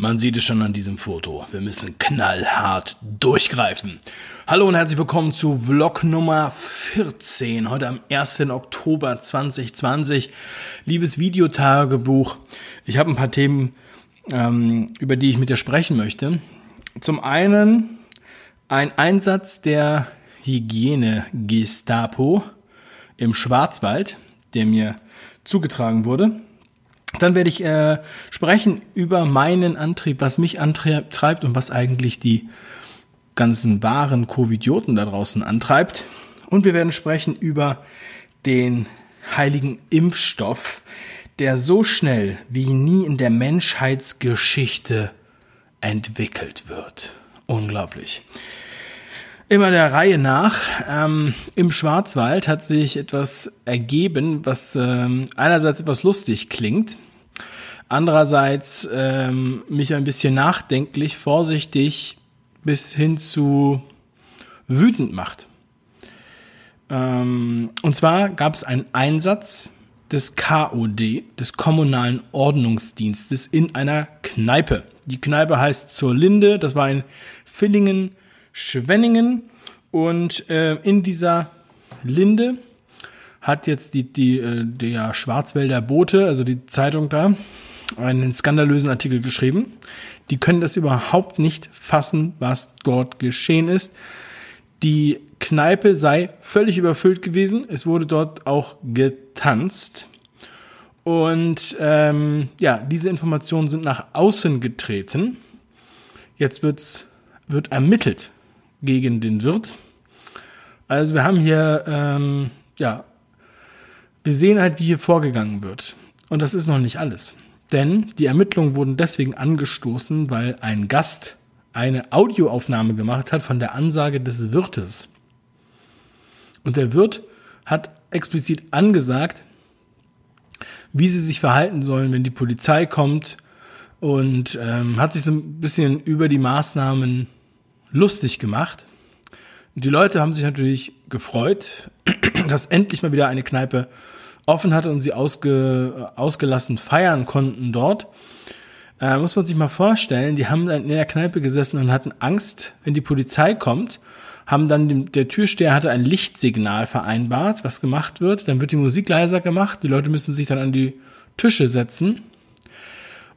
Man sieht es schon an diesem Foto. Wir müssen knallhart durchgreifen. Hallo und herzlich willkommen zu Vlog Nummer 14. Heute am 1. Oktober 2020. Liebes Videotagebuch. Ich habe ein paar Themen, ähm, über die ich mit dir sprechen möchte. Zum einen ein Einsatz der Hygiene-Gestapo im Schwarzwald, der mir zugetragen wurde. Dann werde ich äh, sprechen über meinen Antrieb, was mich antreibt und was eigentlich die ganzen wahren Covidioten da draußen antreibt. Und wir werden sprechen über den heiligen Impfstoff, der so schnell wie nie in der Menschheitsgeschichte entwickelt wird. Unglaublich. Immer der Reihe nach. Ähm, Im Schwarzwald hat sich etwas ergeben, was ähm, einerseits etwas lustig klingt, andererseits ähm, mich ein bisschen nachdenklich, vorsichtig bis hin zu wütend macht. Ähm, und zwar gab es einen Einsatz des KOD, des Kommunalen Ordnungsdienstes, in einer Kneipe. Die Kneipe heißt Zur Linde, das war in Villingen, Schwenningen und äh, in dieser Linde hat jetzt die, die, äh, der Schwarzwälder Bote, also die Zeitung da, einen skandalösen Artikel geschrieben. Die können das überhaupt nicht fassen, was dort geschehen ist. Die Kneipe sei völlig überfüllt gewesen. Es wurde dort auch getanzt. Und ähm, ja, diese Informationen sind nach außen getreten. Jetzt wird's, wird ermittelt gegen den Wirt. Also wir haben hier, ähm, ja, wir sehen halt, wie hier vorgegangen wird. Und das ist noch nicht alles. Denn die Ermittlungen wurden deswegen angestoßen, weil ein Gast eine Audioaufnahme gemacht hat von der Ansage des Wirtes. Und der Wirt hat explizit angesagt, wie sie sich verhalten sollen, wenn die Polizei kommt und ähm, hat sich so ein bisschen über die Maßnahmen lustig gemacht. Und die Leute haben sich natürlich gefreut, dass endlich mal wieder eine Kneipe offen hatte und sie ausge, ausgelassen feiern konnten dort. Äh, muss man sich mal vorstellen, die haben dann in der Kneipe gesessen und hatten Angst, wenn die Polizei kommt, haben dann dem, der Türsteher hatte ein Lichtsignal vereinbart, was gemacht wird. Dann wird die Musik leiser gemacht, die Leute müssen sich dann an die Tische setzen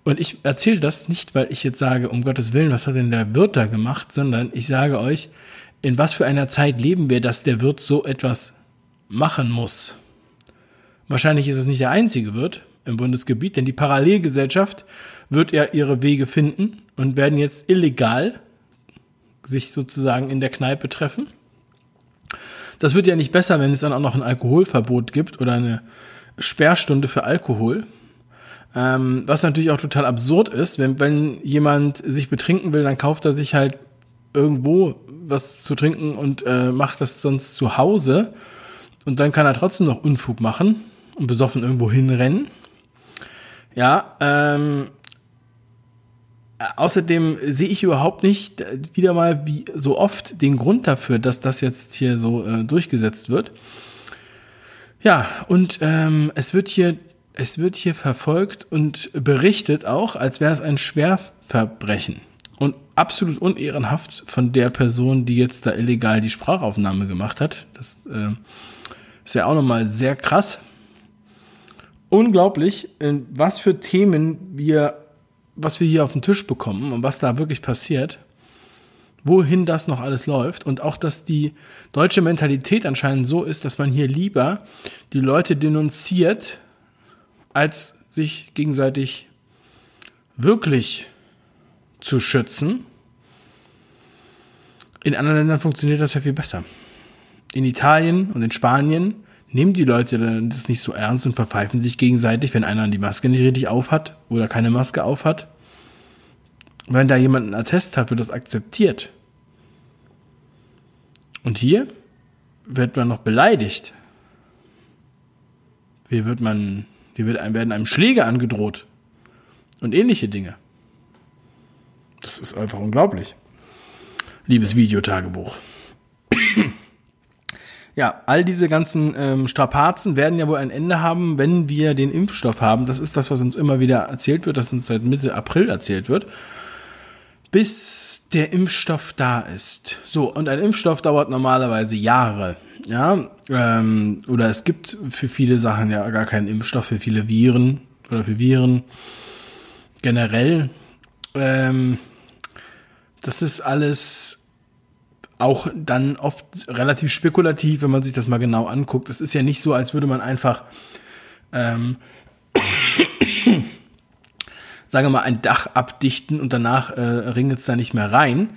und ich erzähle das nicht, weil ich jetzt sage, um Gottes Willen, was hat denn der Wirt da gemacht, sondern ich sage euch, in was für einer Zeit leben wir, dass der Wirt so etwas machen muss. Wahrscheinlich ist es nicht der einzige Wirt im Bundesgebiet, denn die Parallelgesellschaft wird ja ihre Wege finden und werden jetzt illegal sich sozusagen in der Kneipe treffen. Das wird ja nicht besser, wenn es dann auch noch ein Alkoholverbot gibt oder eine Sperrstunde für Alkohol. Ähm, was natürlich auch total absurd ist, wenn, wenn jemand sich betrinken will, dann kauft er sich halt irgendwo was zu trinken und äh, macht das sonst zu Hause. Und dann kann er trotzdem noch Unfug machen und besoffen irgendwo hinrennen. Ja, ähm, außerdem sehe ich überhaupt nicht wieder mal wie so oft den Grund dafür, dass das jetzt hier so äh, durchgesetzt wird. Ja, und ähm, es wird hier es wird hier verfolgt und berichtet auch, als wäre es ein Schwerverbrechen. Und absolut unehrenhaft von der Person, die jetzt da illegal die Sprachaufnahme gemacht hat. Das äh, ist ja auch nochmal sehr krass. Unglaublich, in was für Themen wir, was wir hier auf den Tisch bekommen und was da wirklich passiert wohin das noch alles läuft und auch, dass die deutsche Mentalität anscheinend so ist, dass man hier lieber die Leute denunziert, als sich gegenseitig wirklich zu schützen. In anderen Ländern funktioniert das ja viel besser. In Italien und in Spanien nehmen die Leute das nicht so ernst und verpfeifen sich gegenseitig, wenn einer die Maske nicht richtig aufhat oder keine Maske aufhat. Wenn da jemand einen Attest hat, wird das akzeptiert. Und hier wird man noch beleidigt. Hier wird man hier werden einem Schläge angedroht. Und ähnliche Dinge. Das ist einfach unglaublich. Liebes Videotagebuch. ja, all diese ganzen ähm, Strapazen werden ja wohl ein Ende haben, wenn wir den Impfstoff haben. Das ist das, was uns immer wieder erzählt wird, das uns seit Mitte April erzählt wird. Bis der Impfstoff da ist. So, und ein Impfstoff dauert normalerweise Jahre. Ja, ähm, oder es gibt für viele Sachen ja gar keinen Impfstoff, für viele Viren oder für Viren generell. Ähm, das ist alles auch dann oft relativ spekulativ, wenn man sich das mal genau anguckt. Es ist ja nicht so, als würde man einfach, ähm, sagen wir mal, ein Dach abdichten und danach äh, ringelt es da nicht mehr rein.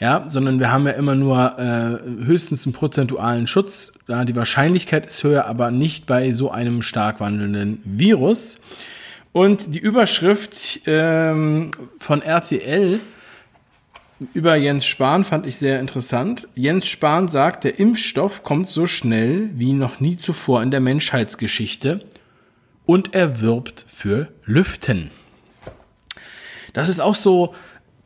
Ja, sondern wir haben ja immer nur äh, höchstens einen prozentualen Schutz. Ja, die Wahrscheinlichkeit ist höher, aber nicht bei so einem stark wandelnden Virus. Und die Überschrift ähm, von RTL über Jens Spahn fand ich sehr interessant. Jens Spahn sagt, der Impfstoff kommt so schnell wie noch nie zuvor in der Menschheitsgeschichte und er wirbt für Lüften. Das ist auch so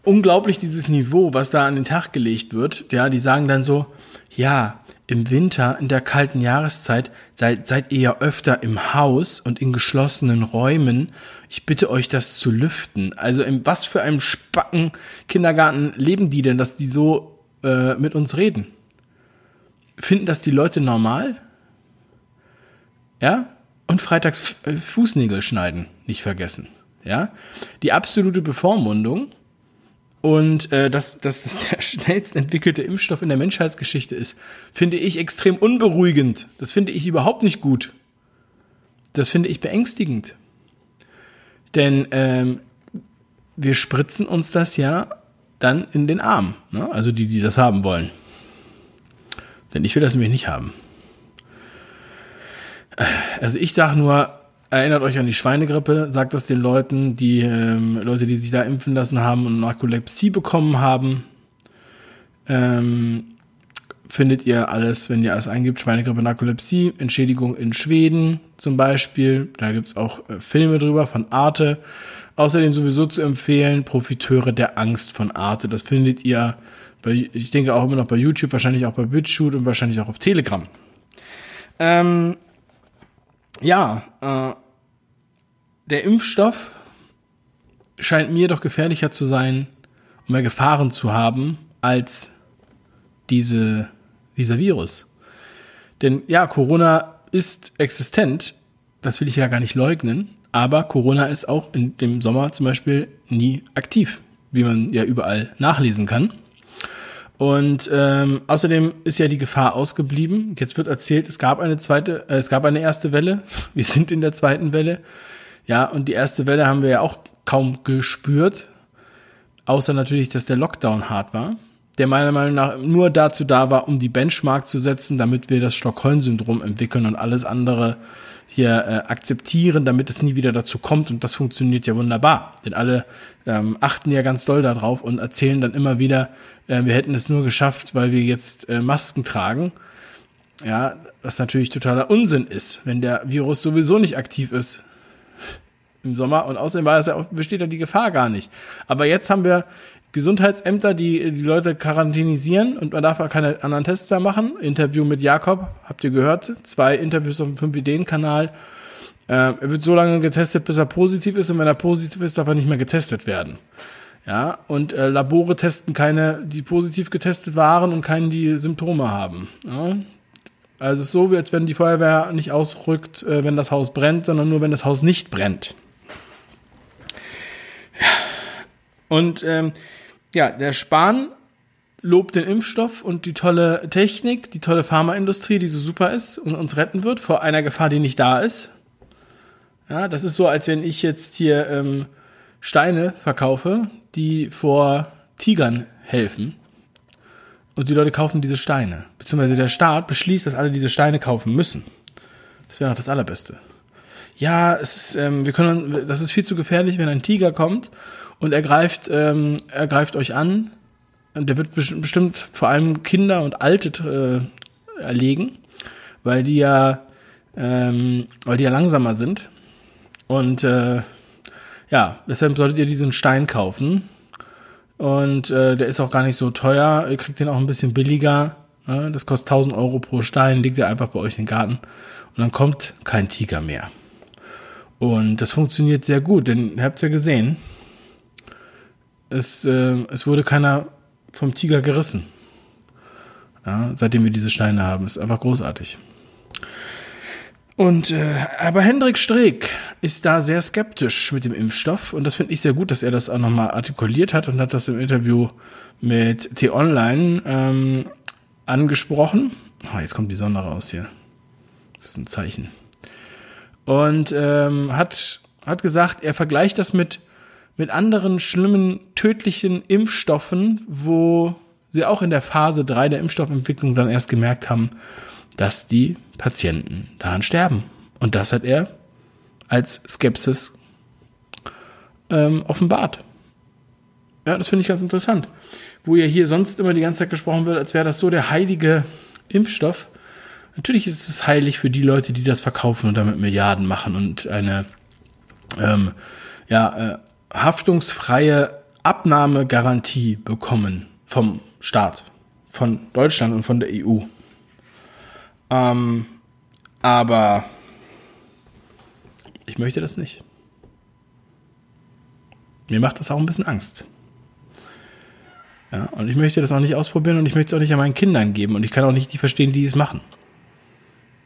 unglaublich, dieses Niveau, was da an den Tag gelegt wird. Ja, die sagen dann so, ja, im Winter, in der kalten Jahreszeit, seid, seid ihr ja öfter im Haus und in geschlossenen Räumen. Ich bitte euch, das zu lüften. Also in was für einem Spacken Kindergarten leben die denn, dass die so äh, mit uns reden? Finden das die Leute normal? Ja? Und freitags äh, Fußnägel schneiden, nicht vergessen. Ja? Die absolute Bevormundung und äh, dass, dass das der schnellst entwickelte Impfstoff in der Menschheitsgeschichte ist, finde ich extrem unberuhigend. Das finde ich überhaupt nicht gut. Das finde ich beängstigend. Denn ähm, wir spritzen uns das ja dann in den Arm. Ne? Also die, die das haben wollen. Denn ich will das nämlich nicht haben. Also ich sage nur, Erinnert euch an die Schweinegrippe, sagt das den Leuten, die ähm, Leute, die sich da impfen lassen haben und Narkolepsie bekommen haben. Ähm, findet ihr alles, wenn ihr alles eingibt, Schweinegrippe, Narkolepsie, Entschädigung in Schweden zum Beispiel. Da gibt's auch äh, Filme drüber von Arte. Außerdem sowieso zu empfehlen, Profiteure der Angst von Arte. Das findet ihr bei, ich denke auch immer noch bei YouTube, wahrscheinlich auch bei BitChute und wahrscheinlich auch auf Telegram. Ähm, ja, äh, der Impfstoff scheint mir doch gefährlicher zu sein und mehr Gefahren zu haben als diese, dieser Virus. Denn ja, Corona ist existent, das will ich ja gar nicht leugnen, aber Corona ist auch in dem Sommer zum Beispiel nie aktiv, wie man ja überall nachlesen kann. Und ähm, außerdem ist ja die Gefahr ausgeblieben. Jetzt wird erzählt, es gab eine zweite, äh, es gab eine erste Welle. Wir sind in der zweiten Welle. Ja, und die erste Welle haben wir ja auch kaum gespürt. Außer natürlich, dass der Lockdown hart war. Der meiner Meinung nach nur dazu da war, um die Benchmark zu setzen, damit wir das Stockholm-Syndrom entwickeln und alles andere hier äh, akzeptieren, damit es nie wieder dazu kommt. Und das funktioniert ja wunderbar. Denn alle ähm, achten ja ganz doll darauf und erzählen dann immer wieder, äh, wir hätten es nur geschafft, weil wir jetzt äh, Masken tragen. Ja, was natürlich totaler Unsinn ist, wenn der Virus sowieso nicht aktiv ist im Sommer und außerdem war es ja, besteht ja die Gefahr gar nicht. Aber jetzt haben wir Gesundheitsämter, die die Leute quarantänisieren und man darf auch keine anderen Tests mehr machen. Interview mit Jakob, habt ihr gehört? Zwei Interviews auf dem 5-Ideen-Kanal. Äh, er wird so lange getestet, bis er positiv ist und wenn er positiv ist, darf er nicht mehr getestet werden. Ja, und äh, Labore testen keine, die positiv getestet waren und keinen, die Symptome haben. Ja? Also es ist so, als wenn die Feuerwehr nicht ausrückt, äh, wenn das Haus brennt, sondern nur, wenn das Haus nicht brennt. Ja. Und ähm, ja, der Spahn lobt den Impfstoff und die tolle Technik, die tolle Pharmaindustrie, die so super ist und uns retten wird vor einer Gefahr, die nicht da ist. Ja, das ist so, als wenn ich jetzt hier ähm, Steine verkaufe, die vor Tigern helfen. Und die Leute kaufen diese Steine. Beziehungsweise der Staat beschließt, dass alle diese Steine kaufen müssen. Das wäre noch das Allerbeste. Ja, es ist, ähm, wir können, das ist viel zu gefährlich, wenn ein Tiger kommt und er greift, ähm, er greift euch an. Und der wird bestimmt vor allem Kinder und Alte äh, erlegen, weil die ja, ähm, weil die ja langsamer sind. Und äh, ja, deshalb solltet ihr diesen Stein kaufen. Und äh, der ist auch gar nicht so teuer. Ihr kriegt den auch ein bisschen billiger. Das kostet 1000 Euro pro Stein, liegt ihr einfach bei euch in den Garten und dann kommt kein Tiger mehr. Und das funktioniert sehr gut, denn ihr habt es ja gesehen, es, äh, es wurde keiner vom Tiger gerissen. Ja, seitdem wir diese Steine haben, ist einfach großartig. Und äh, aber Hendrik Streeck ist da sehr skeptisch mit dem Impfstoff und das finde ich sehr gut, dass er das auch nochmal artikuliert hat und hat das im Interview mit T-Online ähm, angesprochen. Oh, jetzt kommt die Sonne raus hier. Das ist ein Zeichen. Und ähm, hat, hat gesagt, er vergleicht das mit, mit anderen schlimmen, tödlichen Impfstoffen, wo sie auch in der Phase 3 der Impfstoffentwicklung dann erst gemerkt haben, dass die Patienten daran sterben. Und das hat er als Skepsis ähm, offenbart. Ja, das finde ich ganz interessant. Wo ja hier sonst immer die ganze Zeit gesprochen wird, als wäre das so der heilige Impfstoff. Natürlich ist es heilig für die Leute, die das verkaufen und damit Milliarden machen und eine ähm, ja, äh, haftungsfreie Abnahmegarantie bekommen vom Staat, von Deutschland und von der EU. Ähm, aber ich möchte das nicht. Mir macht das auch ein bisschen Angst. Ja, und ich möchte das auch nicht ausprobieren und ich möchte es auch nicht an meinen Kindern geben und ich kann auch nicht die verstehen, die es machen.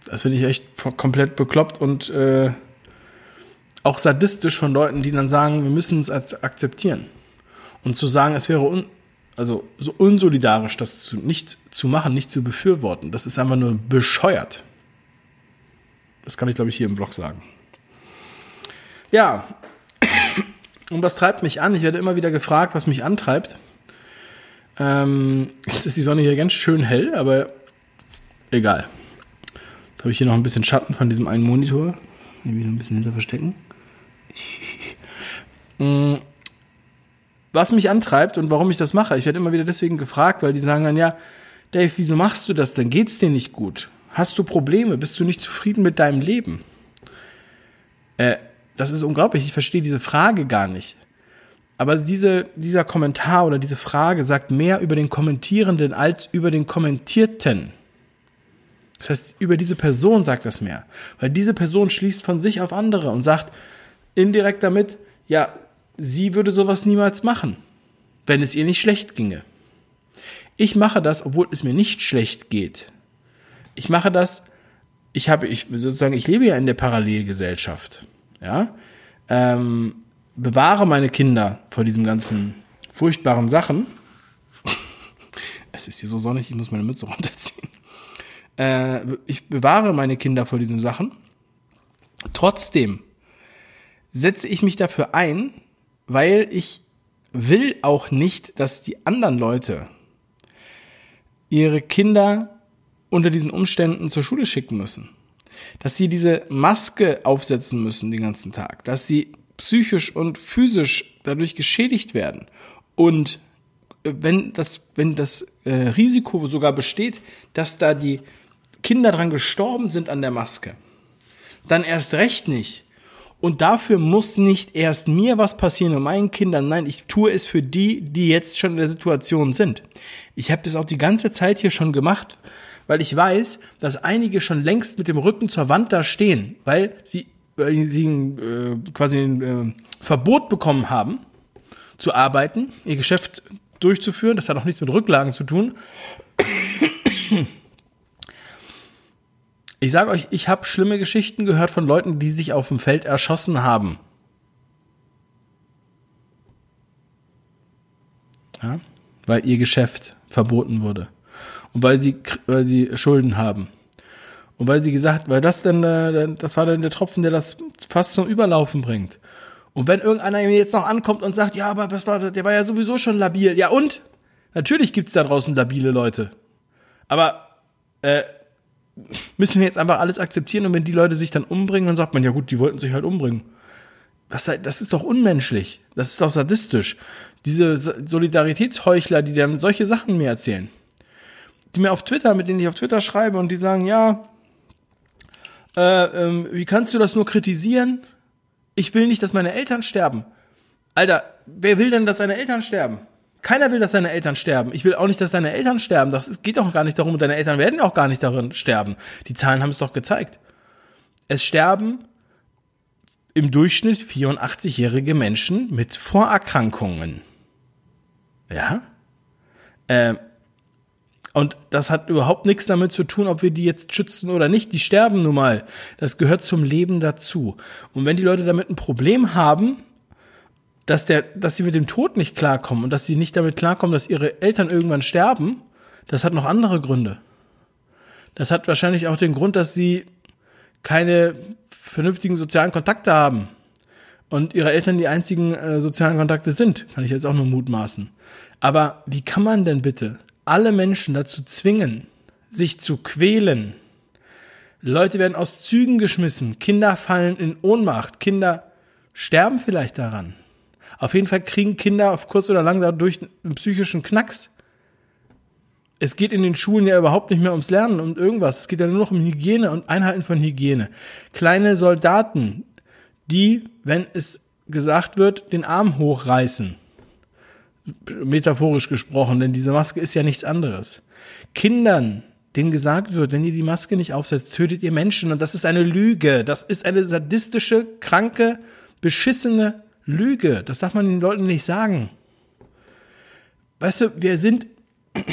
Das finde ich echt komplett bekloppt und äh, auch sadistisch von Leuten, die dann sagen, wir müssen es akzeptieren. Und zu sagen, es wäre un also so unsolidarisch, das zu, nicht zu machen, nicht zu befürworten, das ist einfach nur bescheuert. Das kann ich, glaube ich, hier im Vlog sagen. Ja, und was treibt mich an? Ich werde immer wieder gefragt, was mich antreibt. Ähm, jetzt ist die Sonne hier ganz schön hell, aber egal. Jetzt habe ich hier noch ein bisschen Schatten von diesem einen Monitor. Hier wieder ein bisschen hinter verstecken. Mm, was mich antreibt und warum ich das mache, ich werde immer wieder deswegen gefragt, weil die sagen dann, ja, Dave, wieso machst du das denn? Geht's dir nicht gut? Hast du Probleme? Bist du nicht zufrieden mit deinem Leben? Äh, das ist unglaublich. Ich verstehe diese Frage gar nicht. Aber diese, dieser Kommentar oder diese Frage sagt mehr über den Kommentierenden als über den Kommentierten. Das heißt, über diese Person sagt das mehr. Weil diese Person schließt von sich auf andere und sagt indirekt damit, ja, sie würde sowas niemals machen, wenn es ihr nicht schlecht ginge. Ich mache das, obwohl es mir nicht schlecht geht. Ich mache das, ich habe, ich sozusagen, ich lebe ja in der Parallelgesellschaft. Ja, ähm, bewahre meine Kinder vor diesen ganzen furchtbaren Sachen. es ist hier so sonnig, ich muss meine Mütze runterziehen. Äh, ich bewahre meine Kinder vor diesen Sachen. Trotzdem setze ich mich dafür ein, weil ich will auch nicht, dass die anderen Leute ihre Kinder unter diesen Umständen zur Schule schicken müssen. Dass sie diese Maske aufsetzen müssen den ganzen Tag, dass sie psychisch und physisch dadurch geschädigt werden. Und äh, wenn das, wenn das äh, Risiko sogar besteht, dass da die Kinder dran gestorben sind an der Maske, dann erst recht nicht. Und dafür muss nicht erst mir was passieren und meinen Kindern. Nein, ich tue es für die, die jetzt schon in der Situation sind. Ich habe das auch die ganze Zeit hier schon gemacht, weil ich weiß, dass einige schon längst mit dem Rücken zur Wand da stehen, weil sie, weil sie äh, quasi ein äh, Verbot bekommen haben, zu arbeiten, ihr Geschäft durchzuführen. Das hat auch nichts mit Rücklagen zu tun. Ich sage euch, ich habe schlimme Geschichten gehört von Leuten, die sich auf dem Feld erschossen haben. Ja? Weil ihr Geschäft verboten wurde. Und weil sie, weil sie Schulden haben. Und weil sie gesagt, weil das dann, äh, das war dann der Tropfen, der das fast zum Überlaufen bringt. Und wenn irgendeiner mir jetzt noch ankommt und sagt, ja, aber was war, der war ja sowieso schon labil. Ja und? Natürlich gibt's da draußen labile Leute. Aber äh, müssen wir jetzt einfach alles akzeptieren und wenn die Leute sich dann umbringen, dann sagt man, ja gut, die wollten sich halt umbringen. Das, das ist doch unmenschlich. Das ist doch sadistisch. Diese Solidaritätsheuchler, die dann solche Sachen mir erzählen. Die mir auf Twitter, mit denen ich auf Twitter schreibe und die sagen, ja, äh, ähm, wie kannst du das nur kritisieren? Ich will nicht, dass meine Eltern sterben. Alter, wer will denn, dass seine Eltern sterben? Keiner will, dass deine Eltern sterben. Ich will auch nicht, dass deine Eltern sterben. Das geht doch gar nicht darum. Deine Eltern werden auch gar nicht darin sterben. Die Zahlen haben es doch gezeigt. Es sterben im Durchschnitt 84-jährige Menschen mit Vorerkrankungen. Ja? Äh, und das hat überhaupt nichts damit zu tun, ob wir die jetzt schützen oder nicht. Die sterben nun mal. Das gehört zum Leben dazu. Und wenn die Leute damit ein Problem haben, dass der, dass sie mit dem Tod nicht klarkommen und dass sie nicht damit klarkommen, dass ihre Eltern irgendwann sterben, das hat noch andere Gründe. Das hat wahrscheinlich auch den Grund, dass sie keine vernünftigen sozialen Kontakte haben und ihre Eltern die einzigen äh, sozialen Kontakte sind, kann ich jetzt auch nur mutmaßen. Aber wie kann man denn bitte alle Menschen dazu zwingen, sich zu quälen? Leute werden aus Zügen geschmissen, Kinder fallen in Ohnmacht, Kinder sterben vielleicht daran. Auf jeden Fall kriegen Kinder auf kurz oder lang dadurch einen psychischen Knacks. Es geht in den Schulen ja überhaupt nicht mehr ums Lernen und irgendwas. Es geht ja nur noch um Hygiene und Einhalten von Hygiene. Kleine Soldaten, die, wenn es gesagt wird, den Arm hochreißen. Metaphorisch gesprochen, denn diese Maske ist ja nichts anderes. Kindern, denen gesagt wird, wenn ihr die Maske nicht aufsetzt, tötet ihr Menschen und das ist eine Lüge. Das ist eine sadistische, kranke, beschissene Lüge. Das darf man den Leuten nicht sagen. Weißt du, wir sind.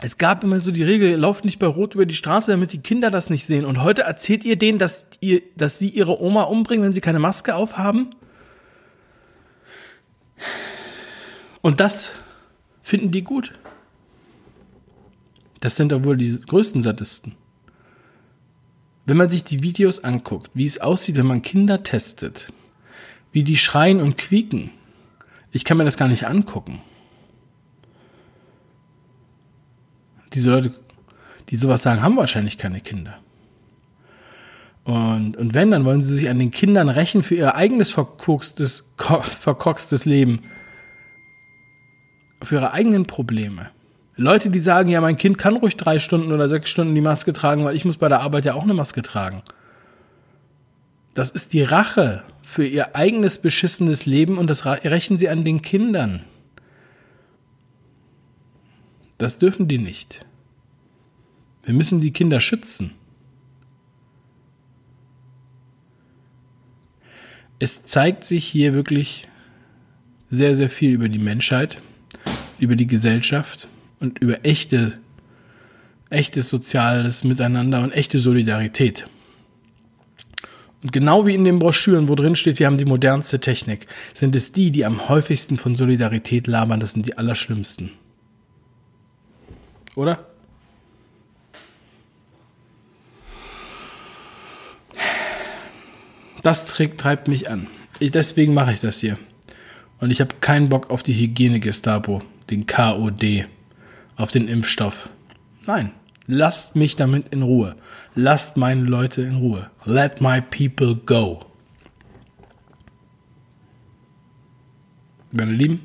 Es gab immer so die Regel, lauft nicht bei Rot über die Straße, damit die Kinder das nicht sehen. Und heute erzählt ihr denen, dass, ihr, dass sie ihre Oma umbringen, wenn sie keine Maske aufhaben? Und das finden die gut. Das sind doch wohl die größten Sadisten. Wenn man sich die Videos anguckt, wie es aussieht, wenn man Kinder testet, wie die schreien und quieken. Ich kann mir das gar nicht angucken. Diese Leute, die sowas sagen, haben wahrscheinlich keine Kinder. Und, und wenn, dann wollen sie sich an den Kindern rächen für ihr eigenes verkorkstes, verkorkstes Leben. Für ihre eigenen Probleme. Leute, die sagen, ja, mein Kind kann ruhig drei Stunden oder sechs Stunden die Maske tragen, weil ich muss bei der Arbeit ja auch eine Maske tragen. Das ist die Rache für ihr eigenes beschissenes Leben und das rächen sie an den Kindern. Das dürfen die nicht. Wir müssen die Kinder schützen. Es zeigt sich hier wirklich sehr, sehr viel über die Menschheit, über die Gesellschaft und über echte, echtes soziales Miteinander und echte Solidarität. Und genau wie in den Broschüren, wo drin steht, wir haben die modernste Technik, sind es die, die am häufigsten von Solidarität labern, das sind die allerschlimmsten. Oder? Das treibt mich an. Ich, deswegen mache ich das hier. Und ich habe keinen Bock auf die Hygiene-Gestapo, den KOD, auf den Impfstoff. Nein, Lasst mich damit in Ruhe. Lasst meine Leute in Ruhe. Let my people go. Meine Lieben,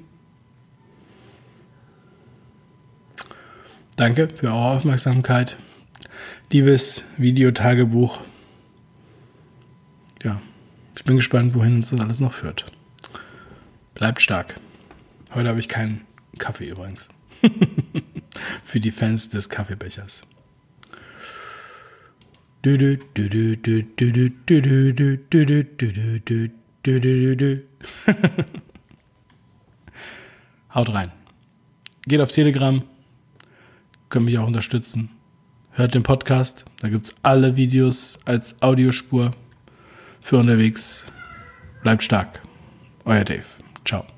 danke für eure Aufmerksamkeit. Liebes Videotagebuch. Ja, ich bin gespannt, wohin uns das alles noch führt. Bleibt stark. Heute habe ich keinen Kaffee übrigens. Für die Fans des Kaffeebechers. Haut rein. Geht auf Telegram. Können mich auch unterstützen. Hört den Podcast. Da gibt es alle Videos als Audiospur für unterwegs. Bleibt stark. Euer Dave. Ciao.